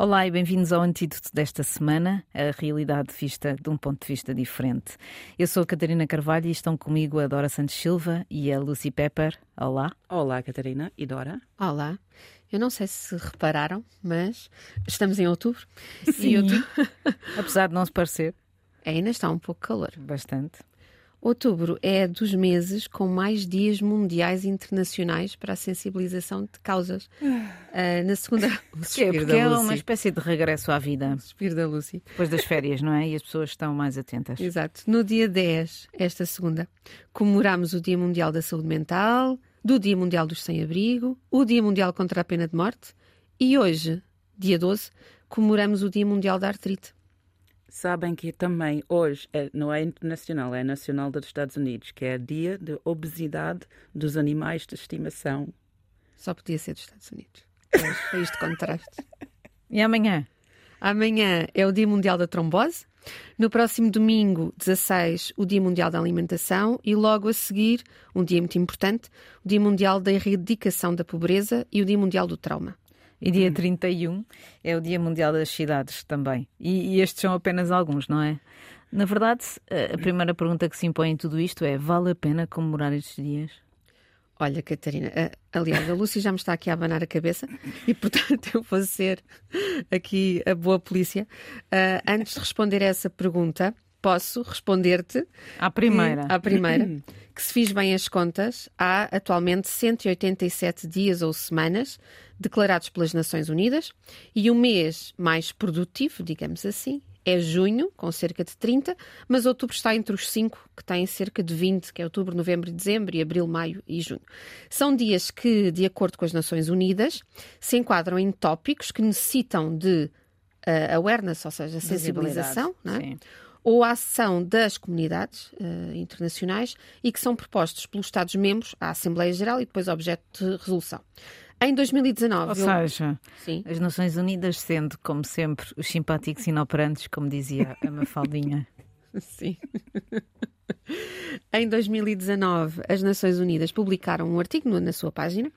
Olá e bem-vindos ao Antídoto desta semana, a realidade vista de um ponto de vista diferente. Eu sou a Catarina Carvalho e estão comigo a Dora Santos Silva e a Lucy Pepper. Olá. Olá, Catarina e Dora. Olá. Eu não sei se repararam, mas estamos em outubro. Sim. Outubro... Apesar de não se parecer. Ainda está um pouco calor. Bastante. Outubro é dos meses com mais dias mundiais internacionais para a sensibilização de causas. Uh, na segunda. é, porque é uma espécie de regresso à vida. Suspiro da Lucy. Depois das férias, não é? E as pessoas estão mais atentas. Exato. No dia 10, esta segunda, comemoramos o Dia Mundial da Saúde Mental, do Dia Mundial dos Sem-Abrigo, o Dia Mundial contra a Pena de Morte e hoje, dia 12, comemoramos o Dia Mundial da Artrite. Sabem que também hoje é, não é internacional, é nacional dos Estados Unidos, que é dia de obesidade dos animais de estimação. Só podia ser dos Estados Unidos. É isto de contraste. E amanhã? Amanhã é o Dia Mundial da Trombose. No próximo domingo, 16, o Dia Mundial da Alimentação e logo a seguir, um dia muito importante, o Dia Mundial da Erradicação da Pobreza e o Dia Mundial do Trauma. E dia 31 é o Dia Mundial das Cidades também. E, e, estes são apenas alguns, não é? Na verdade, a primeira pergunta que se impõe em tudo isto é: vale a pena comemorar estes dias? Olha, Catarina, aliás, a Lúcia já me está aqui a abanar a cabeça e, portanto, eu vou ser aqui a boa polícia. Uh, antes de responder a essa pergunta, posso responder-te. À primeira. Que, à primeira. que se fiz bem as contas, há atualmente 187 dias ou semanas declarados pelas Nações Unidas e o mês mais produtivo, digamos assim, é junho, com cerca de 30, mas outubro está entre os 5, que têm cerca de 20, que é outubro, novembro e dezembro, e abril, maio e junho. São dias que, de acordo com as Nações Unidas, se enquadram em tópicos que necessitam de uh, awareness, ou seja, sensibilização, é? Ou a ação das comunidades uh, internacionais e que são propostos pelos Estados-membros à Assembleia Geral e depois objeto de resolução. Em 2019. Ou seja, as Nações Unidas sendo, como sempre, os simpáticos inoperantes, como dizia a Mafaldinha. Sim. em 2019, as Nações Unidas publicaram um artigo na sua página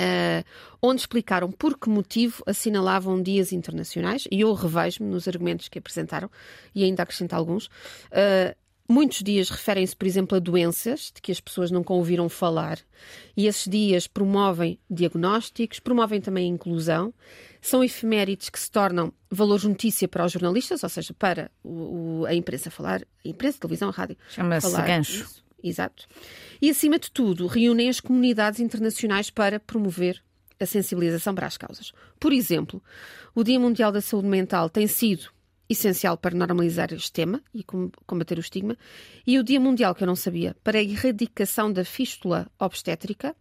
Uh, onde explicaram por que motivo assinalavam dias internacionais, e eu revejo-me nos argumentos que apresentaram, e ainda acrescento alguns. Uh, Muitos dias referem-se, por exemplo, a doenças de que as pessoas nunca ouviram falar, e esses dias promovem diagnósticos, promovem também a inclusão, são efemérides que se tornam valor de notícia para os jornalistas, ou seja, para o, o, a imprensa falar, a imprensa, a televisão, a rádio. Chama-se gancho. Isso. Exato. E, acima de tudo, reúnem as comunidades internacionais para promover a sensibilização para as causas. Por exemplo, o Dia Mundial da Saúde Mental tem sido essencial para normalizar este tema e combater o estigma, e o Dia Mundial, que eu não sabia, para a erradicação da fístula obstétrica,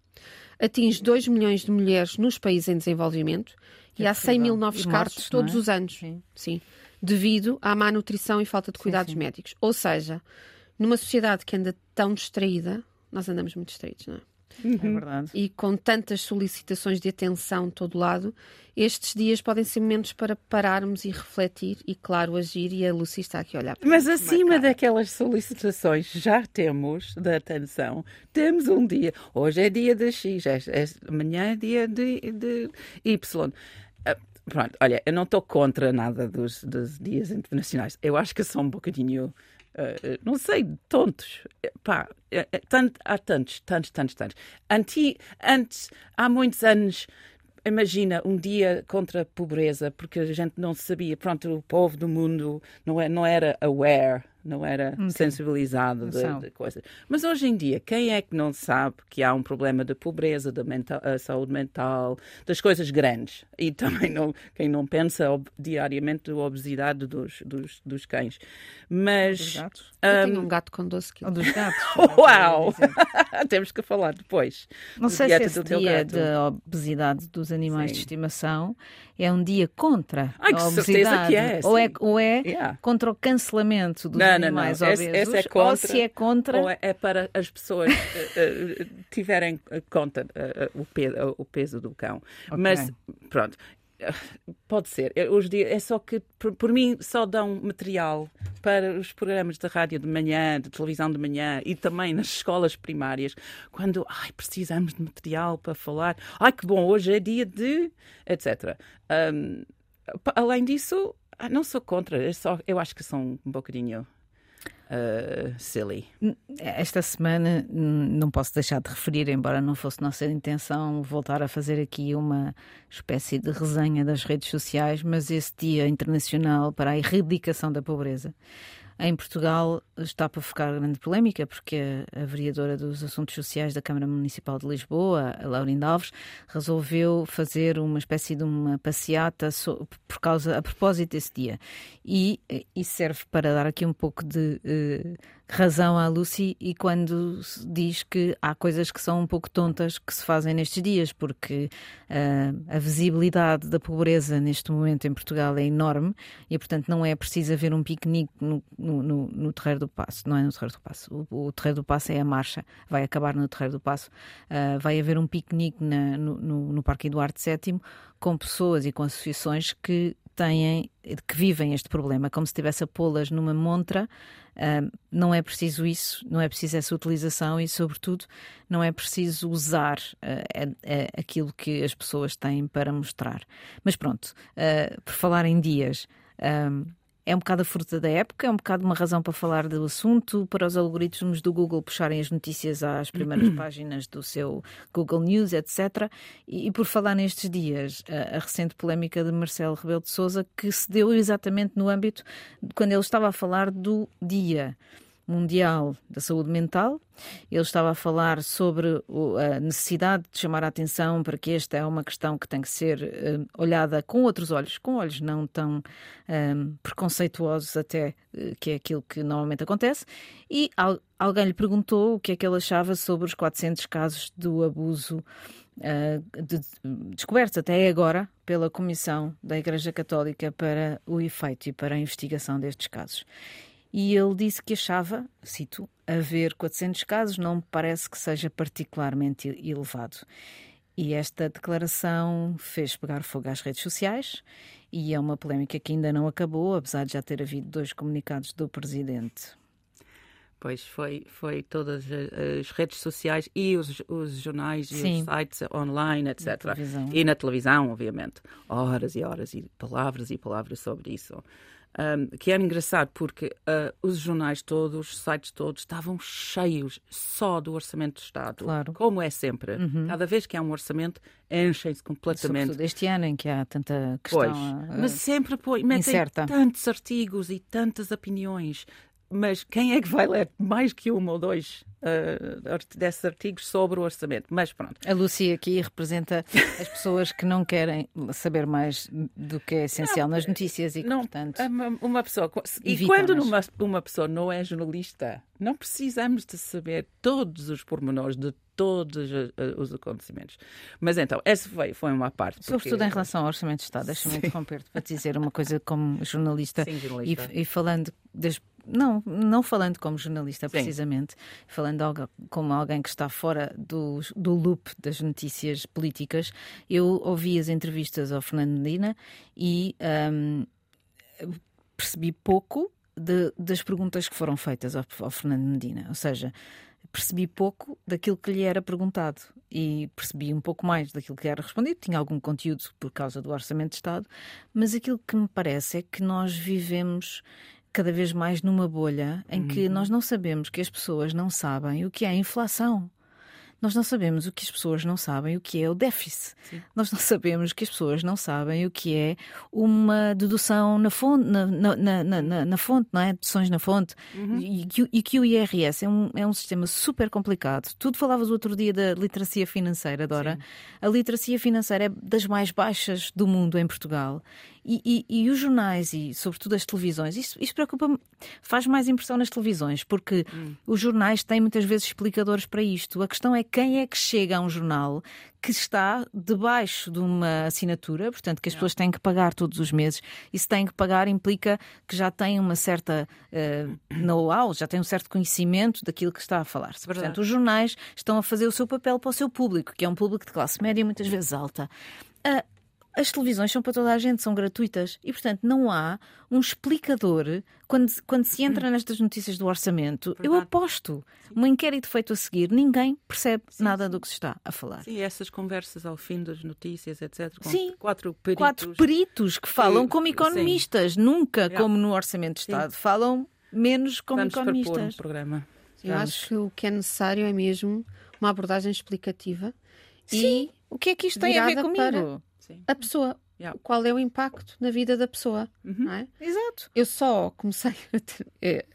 atinge 2 milhões de mulheres nos países em desenvolvimento é e há 100 mil novos casos todos é? os anos. Sim. Sim. Devido à má nutrição e falta de cuidados sim, sim. médicos. Ou seja, numa sociedade que anda tão distraída, nós andamos muito distraídos, não é? Uhum. É verdade. E com tantas solicitações de atenção de todo lado, estes dias podem ser momentos para pararmos e refletir e, claro, agir. E a Lucy está aqui a olhar para Mas acima daquelas solicitações já temos de atenção, temos um dia. Hoje é dia de X, é, é, amanhã é dia de, de Y. Ah, pronto, olha, eu não estou contra nada dos, dos dias internacionais. Eu acho que são um bocadinho Uh, não sei, tontos. Pá, é, tant, há tantos, tantos, tantos, tantos. Anti, antes, há muitos anos, imagina um dia contra a pobreza, porque a gente não sabia, pronto, o povo do mundo não, é, não era aware não era okay. sensibilizado de, de, coisas. Mas hoje em dia, quem é que não sabe que há um problema de pobreza, da saúde mental, das coisas grandes? E também não, quem não pensa ob, diariamente da obesidade dos, dos, dos cães. Mas. Dos gatos? Um, Eu tenho um gato com 12 quilos. Ou dos gatos. Uau! Temos que falar depois. Não sei se esse dia da obesidade dos animais Sim. de estimação é um dia contra Ai, a obesidade. Que é, ou é, ou é yeah. contra o cancelamento dos não, animais não, não. obesos. Esse, esse é contra, ou se é contra... Ou é, é para as pessoas uh, tiverem conta uh, o, peso, o peso do cão. Okay. Mas, pronto, Pode ser. Hoje dia é só que, por, por, mim, só dão material para os programas de rádio de manhã, de televisão de manhã e também nas escolas primárias, quando ai, precisamos de material para falar. Ai, que bom, hoje é dia de. etc. Um, além disso, ah, não sou contra, eu, só, eu acho que são um bocadinho uh, silly. Esta semana não posso deixar de referir, embora não fosse nossa intenção voltar a fazer aqui uma espécie de resenha das redes sociais, mas esse Dia Internacional para a Erradicação da Pobreza em Portugal está para ficar grande polémica, porque a, vereadora dos Assuntos Sociais da Câmara Municipal de Lisboa, a Laurinda Alves, resolveu fazer uma espécie de uma passeata por causa, a propósito desse dia. E isso serve para dar aqui um pouco de. Uh, razão à Lucy e quando diz que há coisas que são um pouco tontas que se fazem nestes dias, porque uh, a visibilidade da pobreza neste momento em Portugal é enorme e, portanto, não é preciso haver um piquenique no, no, no, Terreiro do Passo. Não é no Terreiro do Passo. O, o, Terreiro do Passo é a marcha, vai acabar no Terreiro do Passo. Uh, vai haver um piquenique na, no, no, no Parque Eduardo VII com pessoas e com associações que têm, que vivem este problema, como se estivesse a pô-las numa montra. Uh, não é preciso isso, não é preciso essa utilização e, sobretudo, não é preciso usar uh, aquilo que as pessoas têm para mostrar. Mas pronto, uh, por falar em dias é um bocado a fruta da época, é um bocado uma razão para falar do assunto, para os algoritmos do Google puxarem as notícias às primeiras páginas do seu Google News, etc. E, e por falar nestes dias, a, a, recente polémica de Marcelo Rebelo de Sousa, que se deu exatamente no âmbito de quando ele estava a falar do dia Mundial da Saúde Mental. Ele estava a falar sobre a necessidade de chamar a atenção para que esta é uma questão que tem que ser uh, olhada com outros olhos, com olhos não tão um, eh, preconceituosos até, uh, que é aquilo que normalmente acontece. E al alguém lhe perguntou o que é que ele achava sobre os 400 casos do abuso uh, de, descobertos até agora pela Comissão da Igreja Católica para o efeito e para a investigação destes casos e ele disse que achava, cito, haver 400 casos não me parece que seja particularmente elevado. E esta declaração fez pegar fogo às redes sociais e é uma polémica que ainda não acabou, apesar de já ter havido dois comunicados do presidente. Pois foi, foi todas as redes sociais e os, os jornais Sim. e os sites online, etc. Na e na televisão, obviamente. Horas e horas e palavras e palavras sobre isso. Um, que era engraçado porque uh, os jornais todos, os sites todos, estavam cheios só do orçamento do Estado. Claro. Como é sempre. Uhum. Cada vez que há um orçamento, enchem-se completamente. Sobretudo este ano em que há tanta questão. Pois, uh, mas sempre põe, metem incerta. tantos artigos e tantas opiniões. Mas quem é que vai ler mais que uma ou dois uh, desses artigos sobre o orçamento. Mas pronto. A Lucia aqui representa as pessoas que não querem saber mais do que é essencial não, nas notícias e que, não, portanto. Uma pessoa. E quando uma, uma pessoa não é jornalista, não precisamos de saber todos os pormenores de todos os acontecimentos. Mas então, essa foi, foi uma parte. Porque... Sobretudo em relação ao Orçamento de Estado, deixa-me interromper-te para dizer uma coisa como jornalista, Sim, jornalista. E, e falando das não, não falando como jornalista, precisamente, Sim. falando como alguém que está fora do, do loop das notícias políticas, eu ouvi as entrevistas ao Fernando Medina e um, percebi pouco de, das perguntas que foram feitas ao, ao Fernando Medina. Ou seja, percebi pouco daquilo que lhe era perguntado e percebi um pouco mais daquilo que era respondido. Tinha algum conteúdo por causa do Orçamento de Estado, mas aquilo que me parece é que nós vivemos cada vez mais numa bolha em que uhum. nós não sabemos que as pessoas não sabem o que é a inflação. Nós não sabemos o que as pessoas não sabem, o que é o déficit. Sim. Nós não sabemos que as pessoas não sabem o que é uma dedução na fonte, na, na, na, na fonte, não é? Deduções na fonte. Uhum. E, e, que o IRS é um, é um sistema super complicado. Tu falavas outro dia da literacia financeira, Dora. Sim. A literacia financeira é das mais baixas do mundo em Portugal. E, e, e, os jornais e, sobretudo, as televisões, isso, isso preocupa-me, faz mais impressão nas televisões, porque hum. os jornais têm muitas vezes explicadores para isto. A questão é quem é que chega a um jornal que está debaixo de uma assinatura, portanto, que as pessoas têm que pagar todos os meses. E se têm que pagar, implica que já têm uma certa uh, know-how, já têm um certo conhecimento daquilo que está a falar. -se. Portanto, os jornais estão a fazer o seu papel para o seu público, que é um público de classe média muitas vezes alta. Uh, as televisões são para toda a gente, são gratuitas e, portanto, não há um explicador quando, quando se entra nestas notícias do orçamento. Eu Verdade. aposto, um inquérito feito a seguir, ninguém percebe nada do que se está a falar. Sim, essas conversas ao fim das notícias, etc. Com Sim. quatro peritos. Quatro peritos que falam Sim, como economistas, nunca Yeah. como no Orçamento de Estado. Falam menos como Vamos propor um economistas. programa. Eu Vamos. acho que o que é necessário é mesmo uma abordagem explicativa Sim. e O que é que isto tem a ver comigo? Sim. a pessoa. Yeah. Qual é o impacto na vida da pessoa? Uhum. É? Exato. Eu só comecei. a ter- eh,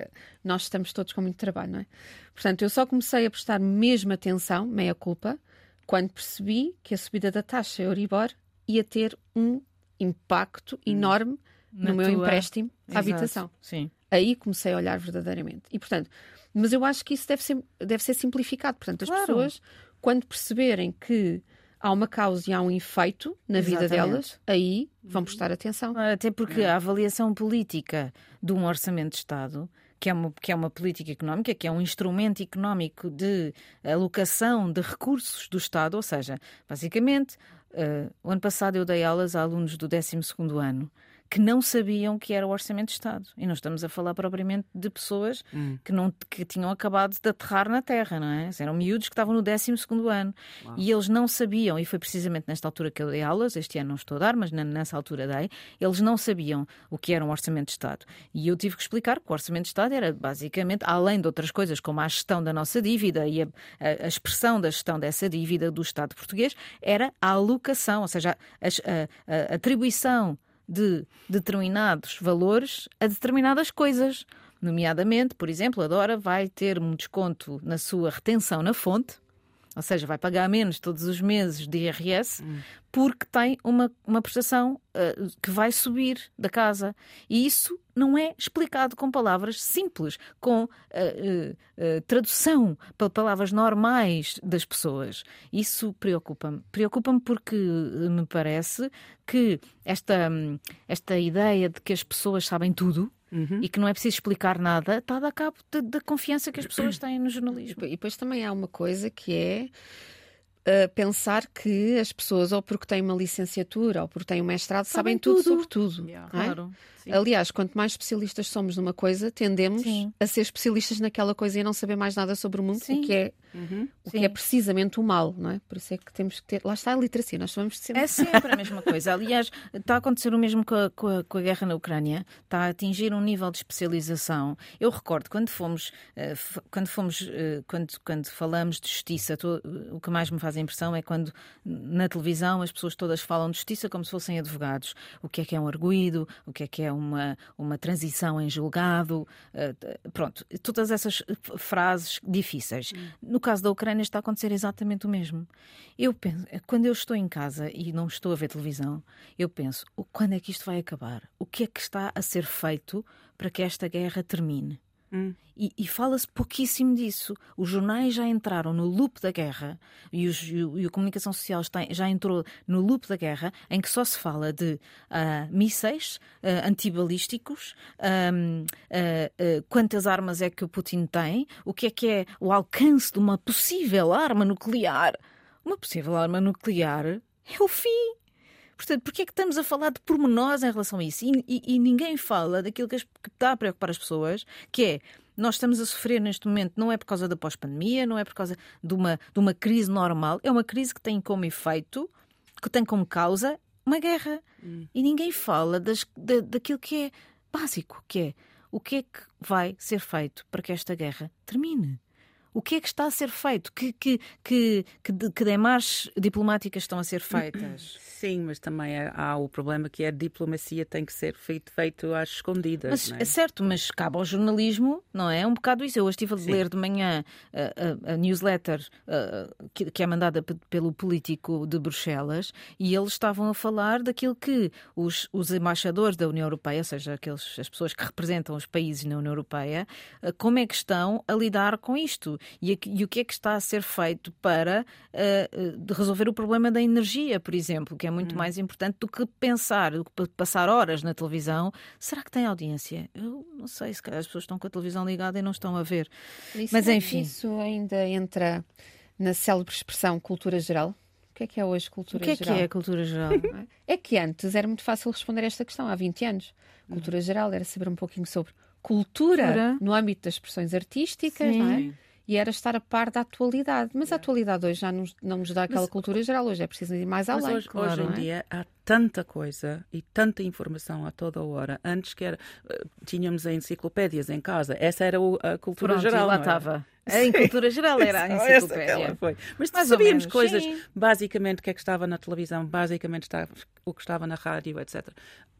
Nós estamos todos com muito trabalho, não é? Portanto, eu só comecei a prestar mesmo atenção, meia culpa, quando percebi que a subida da taxa Euribor ia ter um impacto enorme Na no meu tua- empréstimo à habitação. Sim. Aí comecei a olhar verdadeiramente. E, portanto, mas eu acho que isso deve ser, deve ser simplificado. Portanto, as Claro. pessoas, quando perceberem que há uma causa e há um efeito na vida Exatamente. delas, aí vão prestar atenção. Até porque a avaliação política de um orçamento de Estado, que é, uma, que é uma política económica, que é um instrumento económico de alocação de recursos do Estado, ou seja, basicamente, eh, o ano passado eu dei aulas a alunos do 12º ano que não sabiam que era o Orçamento de Estado. E não estamos a falar propriamente de pessoas que, não, que tinham acabado de aterrar na Terra, não é? Eram miúdos que estavam no 12º ano. E eles não sabiam, e foi precisamente nesta altura que eu dei aulas, este ano não estou a dar, mas nessa altura dei, eles não sabiam o que era um Orçamento de Estado. E eu tive que explicar que o Orçamento de Estado era basicamente, além de outras coisas, como a gestão da nossa dívida e a, a- a expressão da gestão dessa dívida do Estado português, era a alocação, ou seja, a- a atribuição de determinados valores a determinadas coisas. Nomeadamente, por exemplo, a Dora vai ter um desconto na sua retenção na fonte, ou seja, vai pagar menos todos os meses de IRS, porque tem uma, uma prestação ah, que vai subir da casa. E isso não é explicado com palavras simples, com ah, ah, tradução para palavras normais das pessoas. Isso preocupa-me. Preocupa-me porque me parece que esta, hum, esta ideia de que as pessoas sabem tudo. E que não é preciso explicar nada, está a dar cabo da confiança que as pessoas têm no jornalismo. E depois também há uma coisa que é uh, pensar que as pessoas, ou porque têm uma licenciatura ou porque têm um mestrado, sabem, Sabem tudo, tudo. sobre tudo. Yeah. não é? Claro. Sim. Aliás, quanto mais especialistas somos numa coisa, tendemos Sim. a ser especialistas naquela coisa e a não saber mais nada sobre o mundo, Sim. o que é Uhum. o que é precisamente o mal, não é? Por isso é que temos que ter. Lá está a literacia, nós vamos sempre. É sempre a mesma coisa. Aliás, está a acontecer o mesmo com a, com a- com a guerra na Ucrânia. Está a atingir um nível de especialização. Eu recordo quando fomos, eh, quando fomos, eh, quando, quando falamos de justiça, to- o que mais me faz a impressão é quando na televisão as pessoas todas falam de justiça como se fossem advogados. O que é que é um arguído? O que é que é uma, uma transição em julgado? Eh, pronto, todas essas frases difíceis. No caso da Ucrânia está a acontecer exatamente o mesmo. Eu penso, quando eu estou em casa e não estou a ver televisão, eu penso, "O- quando é que isto vai acabar? O que é que está a ser feito para que esta guerra termine? Hum. E, e fala-se pouquíssimo disso. Os jornais já entraram no loop da guerra e, os- e a comunicação social está- já entrou no loop da guerra, em que só se fala de ah, mísseis ah, antibalísticos, ahm, ah, ah, quantas armas é que o Putin tem, o que é que é o alcance de uma possível arma nuclear. Uma possível arma nuclear é o fim. Portanto, porquê é que estamos a falar de pormenores em relação a isso? E, e- e ninguém fala daquilo que, as- que está a preocupar as pessoas, que é nós estamos a sofrer neste momento, não é por causa da pós-pandemia, não é por causa de uma, de uma crise normal, é uma crise que tem como efeito, que tem como causa uma guerra. E ninguém fala das, da, daquilo que é básico, que é o que é que vai ser feito para que esta guerra termine. O que é que está a ser feito? Que, que, que, que, que demarches diplomáticas estão a ser feitas? Sim, mas também há, o problema que é a diplomacia tem que ser feito, feito às escondidas. Mas é certo, mas cabe ao jornalismo, não é? Um bocado isso. Eu hoje estive a Sim. ler de manhã a, a- a newsletter uh, que, que é mandada pe- pelo político de Bruxelas e eles estavam a falar daquilo que os, os embaixadores da União Europeia, ou seja, aqueles, as pessoas que representam os países na União Europeia, como é que estão a lidar com isto e, a- e o que é que está a ser feito para uh, resolver o problema da energia, por exemplo, que é muito mais importante do que pensar, do que pa- passar horas na televisão. Será que tem audiência? Eu não sei, se calhar as pessoas estão com a televisão ligada e não estão a ver. Isso, Mas, enfim. Isso ainda entra na célebre expressão cultura geral, que é que é hoje cultura O que é geral? que é cultura geral? É que antes era muito fácil responder esta questão, há 20 anos. Cultura geral era saber um pouquinho sobre cultura, Cultura. no âmbito das expressões artísticas, Sim. não é? E era estar a par da atualidade. Mas a atualidade hoje já nos- não nos dá aquela Mas- cultura geral, hoje é preciso ir mais além. hoje, claro, hoje não em é? dia há tanta coisa e tanta informação a toda hora. Antes que era, eh, tínhamos enciclopédias em casa. Essa era a cultura Pronto, geral. lá estava. Em cultura geral era a enciclopédia. foi. Mas Mais sabíamos menos, coisas, sim. basicamente, o que é que estava na televisão, basicamente estava, o que estava na rádio, etc.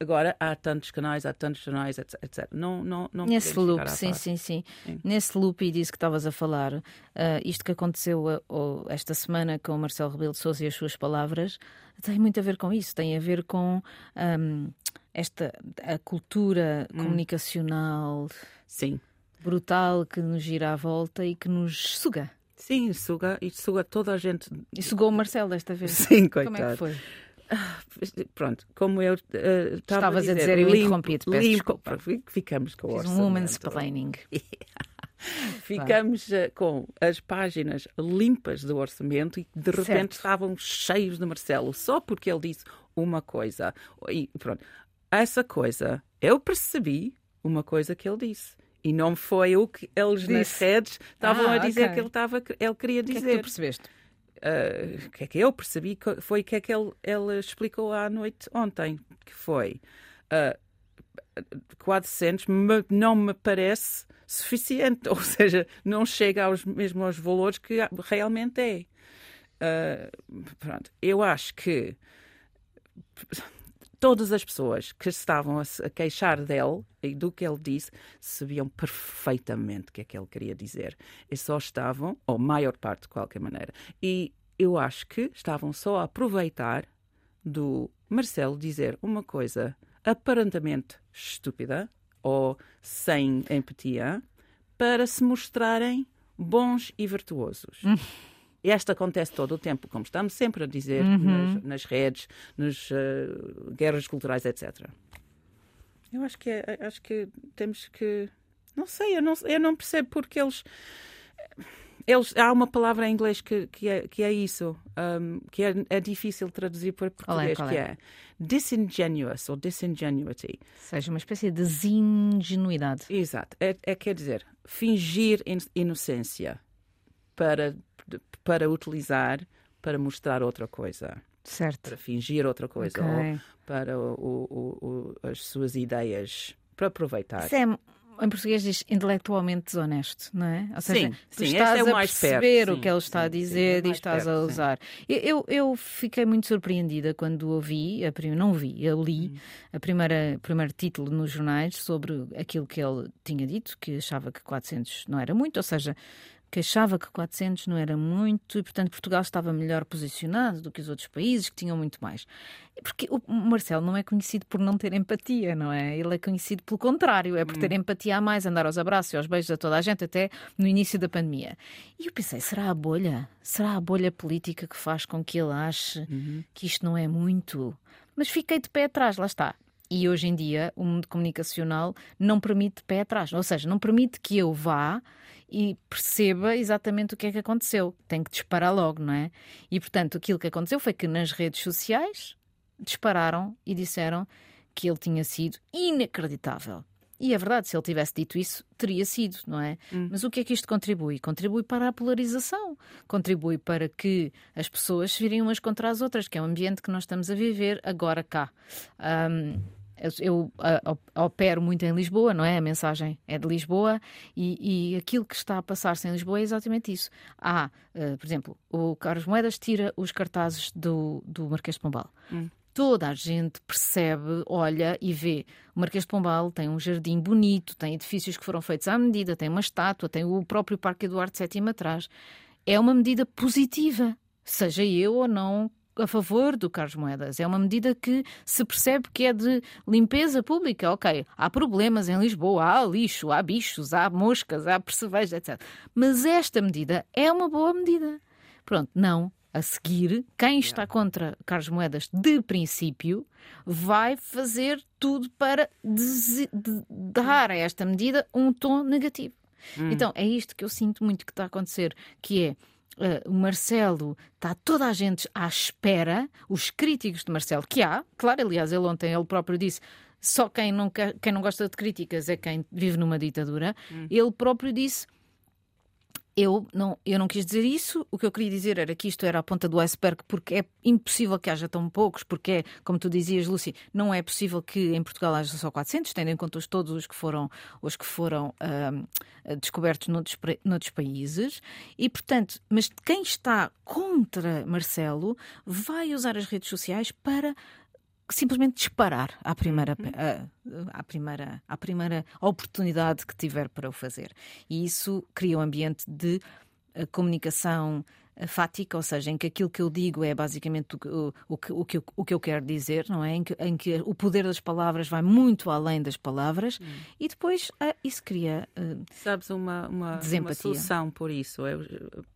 Agora há tantos canais, há tantos jornais, etc. etc. Não, não, não Nesse loop, sim, sim, sim, Sim. Nesse loop e disso que estavas a falar, ah, isto que aconteceu ah, oh, esta semana com o Marcelo Rebelo de Sousa e as suas palavras, tem muito a ver com isso, tem a ver com ahm, esta a cultura Hum. comunicacional Sim. brutal que nos gira à volta e que nos suga. Sim, suga, e suga toda a gente. E sugou o Marcelo desta vez. Sim, Como é que coitado. foi? Pronto, como eu eh, estava Estavas a a dizer, dizer, eu limpo- interrompi-te, peço limpo- desculpa. Ficamos com o Fiz um woman's planning. Ficamos eh, com as páginas limpas do orçamento e de repente Certo. estavam cheios de Marcelo, só porque ele disse uma coisa. E pronto, essa coisa, eu percebi uma coisa que ele disse. E não foi o que eles nas Disse. redes estavam Ah, a dizer ok. que ele, estava, ele queria O que é que dizer. tu percebeste? Uh, o que é que eu percebi foi o que é que ele, ele explicou à noite ontem, que foi uh, 400 me- não me parece suficiente, ou seja, não chega aos mesmo aos valores que realmente é. Uh, pronto, eu acho que todas as pessoas que estavam a, queixar dele e do que ele disse sabiam perfeitamente o que é que ele queria dizer. E só estavam, ou maior parte de qualquer maneira, e eu acho que estavam só a aproveitar do Marcelo dizer uma coisa aparentemente estúpida ou sem empatia para se mostrarem bons e virtuosos. E esta acontece todo o tempo, como estamos sempre a dizer nas, nas redes, nas eh, guerras culturais, etc. Eu acho que, é- acho que temos que. Não sei, eu não, eu não percebo porque eles. Eles, há uma palavra em inglês que, que, é, que é isso, um, que é, é difícil traduzir para Qual é, português, qual que é? é disingenuous ou disingenuity. Seja uma espécie de desingenuidade. Exato. É, é quer dizer, fingir in- inocência para, para utilizar, para mostrar outra coisa, Certo. para fingir outra coisa, Ok. ou para o- o- o- as suas ideias, para aproveitar. É, em português diz intelectualmente desonesto, não é? Ou seja, Sim, tu sim, estás é a mais perto, perceber o sim, que ele está sim, a sim, dizer é e estás perto, a sim. usar. Eu, eu, eu fiquei muito surpreendida quando ouvi, a prim... não vi, eu li Hum. a primeira primeiro título nos jornais sobre aquilo que ele tinha dito, que achava que 400 não era muito, ou seja, que achava que 400 não era muito e, portanto, Portugal estava melhor posicionado do que os outros países que tinham muito mais. Porque o Marcelo não é conhecido por não ter empatia, não é? Ele é conhecido pelo contrário, é por ter empatia a mais, andar aos abraços e aos beijos a toda a gente, até no início da pandemia. E eu pensei, será a bolha? Será a bolha política que faz com que ele ache que isto não é muito? Mas fiquei de pé atrás, lá está. E hoje em dia o mundo comunicacional não permite pé atrás, ou seja, não permite que eu vá e perceba exatamente o que é que aconteceu. Tem que disparar logo, não é? E portanto, aquilo que aconteceu foi que nas redes sociais dispararam e disseram que ele tinha sido inacreditável. E é verdade, se ele tivesse dito isso, teria sido, não é? Mas o que é que isto contribui? Contribui para a polarização, contribui para que as pessoas se virem umas contra as outras, que é o ambiente que nós estamos a viver agora cá. Ahm, eu, eu, op- opero muito em Lisboa, não é? A mensagem é de Lisboa e, e aquilo que está a passar-se em Lisboa é exatamente isso. Há, ah, por exemplo, o Carlos Moedas tira os cartazes do, do Marquês de Pombal. Toda a gente percebe, olha e vê. O Marquês de Pombal tem um jardim bonito, tem edifícios que foram feitos à medida, tem uma estátua, tem o próprio Parque Eduardo VII atrás. É uma medida positiva, seja eu ou não a favor do Carlos Moedas. É uma medida que se percebe que é de limpeza pública. Ok, há problemas em Lisboa, há lixo, há bichos, há moscas, há percevejo, etc. Mas esta medida é uma boa medida. Pronto, não. A seguir, quem está contra Carlos Moedas de princípio vai fazer tudo para dar a esta medida um tom negativo. Então, é isto que eu sinto muito que está a acontecer, que é Uh, o Marcelo está toda a gente à espera, os críticos de Marcelo, que há, claro, aliás, ele ontem ele próprio disse. Só quem não, quer, quem não gosta de críticas é quem vive numa ditadura. Hum. Ele próprio disse: eu não, eu não quis dizer isso. O que eu queria dizer era que isto era a ponta do iceberg, porque é impossível que haja tão poucos, porque é, como tu dizias, Lucy, não é possível que em Portugal haja só 400, tendo em conta todos os que foram, os que foram uh, descobertos noutros, noutros países. E, portanto, mas quem está contra Marcelo vai usar as redes sociais para simplesmente disparar à primeira, uhum. à, à, primeira, à primeira oportunidade que tiver para o fazer. E isso cria um ambiente de eh, comunicação fática, ou seja, em que aquilo que eu digo é basicamente o, o, o, que, eu, o que eu quero dizer, não é? Em que, em que o poder das palavras vai muito além das palavras hum. e depois ah, isso cria. Uh, Sabes, uma, uma, uma solução por isso, eu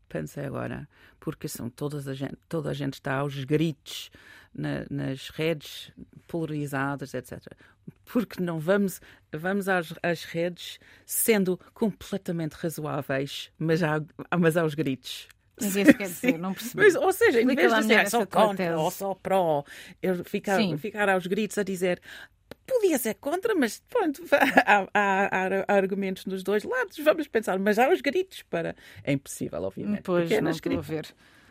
pensei agora, porque são todas a gente, toda a gente está aos gritos na, nas redes polarizadas, etc. Porque não vamos, vamos às, às redes sendo completamente razoáveis, mas, há, mas aos gritos. Mas isso quer dizer, não percebi. Mas, ou seja, em vez de dizer só contra ou só pró, eu ficar, ficar aos gritos a dizer podia ser contra, mas pronto, há, há, há, argumentos nos dois lados, vamos pensar, mas há os gritos para. É impossível, obviamente. Pois, não estou a ver.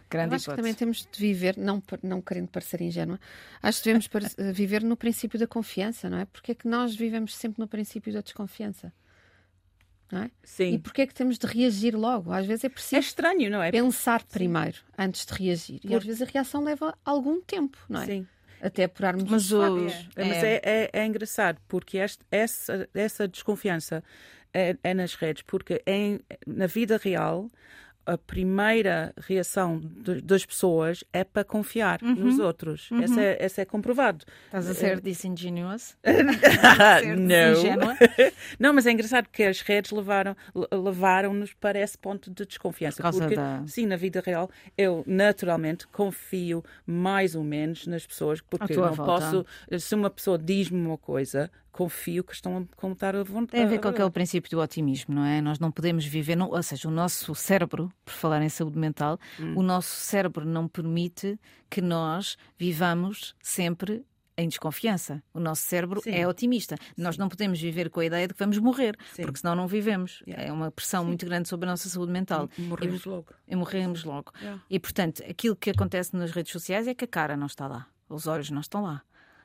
Grande acho que também temos de viver, não, não querendo parecer ingênua, acho que devemos eh, viver no princípio da confiança, não é? Porque é que nós vivemos sempre no princípio da desconfiança? Não é? Sim. E porquê é que temos de reagir logo? Às vezes é preciso é estranho, não é? pensar primeiro Sim. antes de reagir. Por... E às vezes a reação leva algum tempo, não é? Sim. Até apurarmos mas, os... é, mas é, é, é, engraçado porque este, essa, essa desconfiança é, é nas redes, porque em, na vida real a primeira reação de, das pessoas é para confiar uhum. nos outros. Uhum. Essa, é, essa é comprovado. Estás a ser disingenuous? não. não, mas é engraçado que as redes levaram, levaram-nos para esse ponto de desconfiança. Por porque, da... sim, na vida real, eu naturalmente confio mais ou menos nas pessoas, porque não volta. posso. Se uma pessoa diz-me uma coisa, confio que estão a contar a vontade. Tem a ver com aquele princípio do otimismo, não é? Nós não podemos viver, não, ou seja, o nosso cérebro, por falar em saúde mental, hum. o nosso cérebro não permite que nós vivamos sempre em desconfiança. O nosso cérebro Sim. é otimista. Sim. Nós não podemos viver com a ideia de que vamos morrer, Sim. porque senão não vivemos. Yeah. É uma pressão muito grande sobre a nossa saúde mental. Morremos e, logo. E morremos logo. Yeah. E, portanto, aquilo que acontece nas redes sociais é que a cara não está lá, os olhos não estão lá.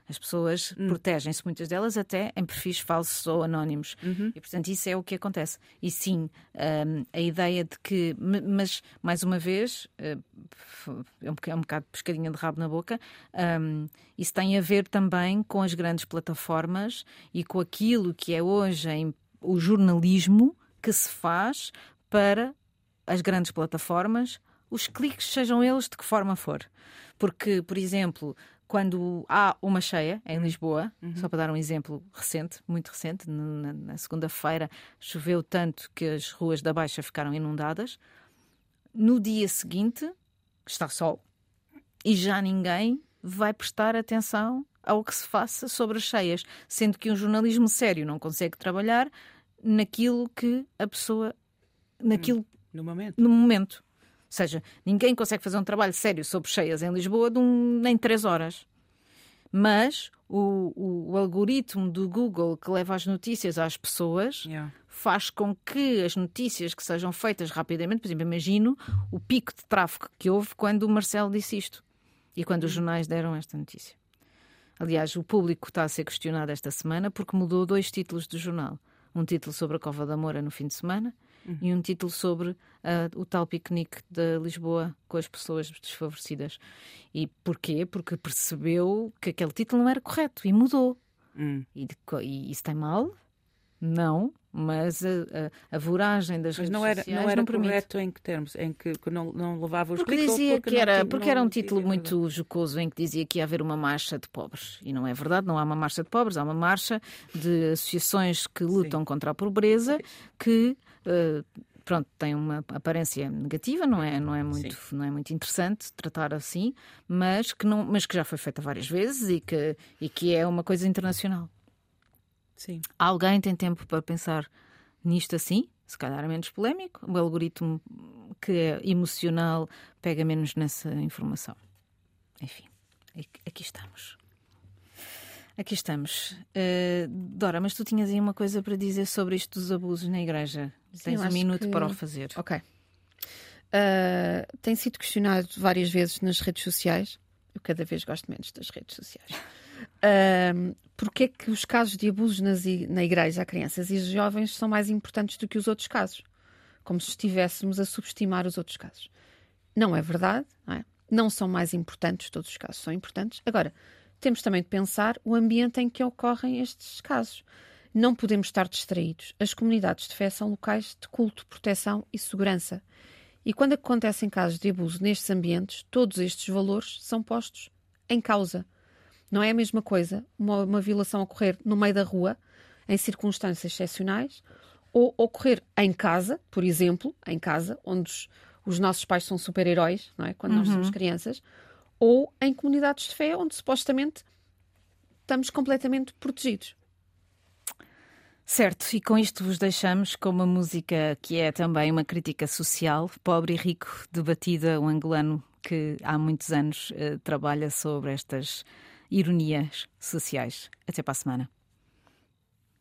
As pessoas hum. protegem-se, muitas delas até em perfis falsos ou anónimos. Uhum. E, portanto, isso é o que acontece. E sim, um, a ideia de que. Mas, mais uma vez, uh, é, um, é um bocado pescadinha de rabo na boca, um, isso tem a ver também com as grandes plataformas e com aquilo que é hoje em, o jornalismo que se faz para as grandes plataformas, os cliques, sejam eles de que forma for. Porque, por exemplo, quando há uma cheia em Lisboa, uhum. só para dar um exemplo recente, muito recente, na, na segunda-feira choveu tanto que as ruas da Baixa ficaram inundadas. No dia seguinte está sol e já ninguém vai prestar atenção ao que se faça sobre as cheias, sendo que um jornalismo sério não consegue trabalhar naquilo que a pessoa naquilo no momento. No momento seja, ninguém consegue fazer um trabalho sério sobre cheias em Lisboa de um, em três horas. Mas o, o, o, algoritmo do Google que leva as notícias às pessoas yeah. faz com que as notícias que sejam feitas rapidamente, por exemplo, imagino o pico de tráfego que houve quando o Marcelo disse isto e quando os hum. jornais deram esta notícia. Aliás, o público está a ser questionado esta semana porque mudou dois títulos do jornal. Um título sobre a Cova da Moura no fim de semana uhum. e um título sobre uh, o tal piquenique de Lisboa com as pessoas desfavorecidas. E porquê? Porque percebeu que aquele título não era correto e mudou. Uhum. E, e isso tem mal? Não, mas a, a, a voragem das mas redes não era, sociais não era não correto em que termos? Em que, que não, não levava os porque dizia porque que era Porque era um título muito jocoso em que dizia que ia haver uma marcha de pobres. E não é verdade, não há uma marcha de pobres, há uma marcha de associações que lutam Sim. contra a pobreza que pronto, tem uma aparência negativa, não é, não é, muito, não é muito interessante tratar assim, mas que, não, mas que já foi feita várias vezes e que, e que é uma coisa internacional. Sim. Alguém tem tempo para pensar nisto assim? Se calhar é menos polémico. O algoritmo que é emocional pega menos nessa informação. Enfim, aqui estamos. Aqui estamos. Uh, Dora, mas tu tinhas aí uma coisa para dizer sobre isto dos abusos na igreja. Sim, Tens um minuto que... para o fazer. Ok. Uh, tem sido questionado várias vezes nas redes sociais. Eu cada vez gosto menos das redes sociais. Uh, Porquê é que os casos de abusos nas, na igreja a crianças e jovens são mais importantes do que os outros casos? Como se estivéssemos a subestimar os outros casos. Não é verdade, não, é? não são mais importantes, todos os casos são importantes. Agora, temos também de pensar o ambiente em que ocorrem estes casos. Não podemos estar distraídos. As comunidades de fé são locais de culto, proteção e segurança. E quando acontecem casos de abuso nestes ambientes, todos estes valores são postos em causa. Não é a mesma coisa uma, uma violação ocorrer no meio da rua, em circunstâncias excepcionais, ou ocorrer em casa, por exemplo, em casa, onde os, os nossos pais são super-heróis, não é? Quando uhum. nós somos crianças, ou em comunidades de fé, onde supostamente estamos completamente protegidos. Certo, e com isto vos deixamos com uma música que é também uma crítica social, pobre e rico, debatida, um angolano que há muitos anos uh, trabalha sobre estas ironias sociais. Até para a semana.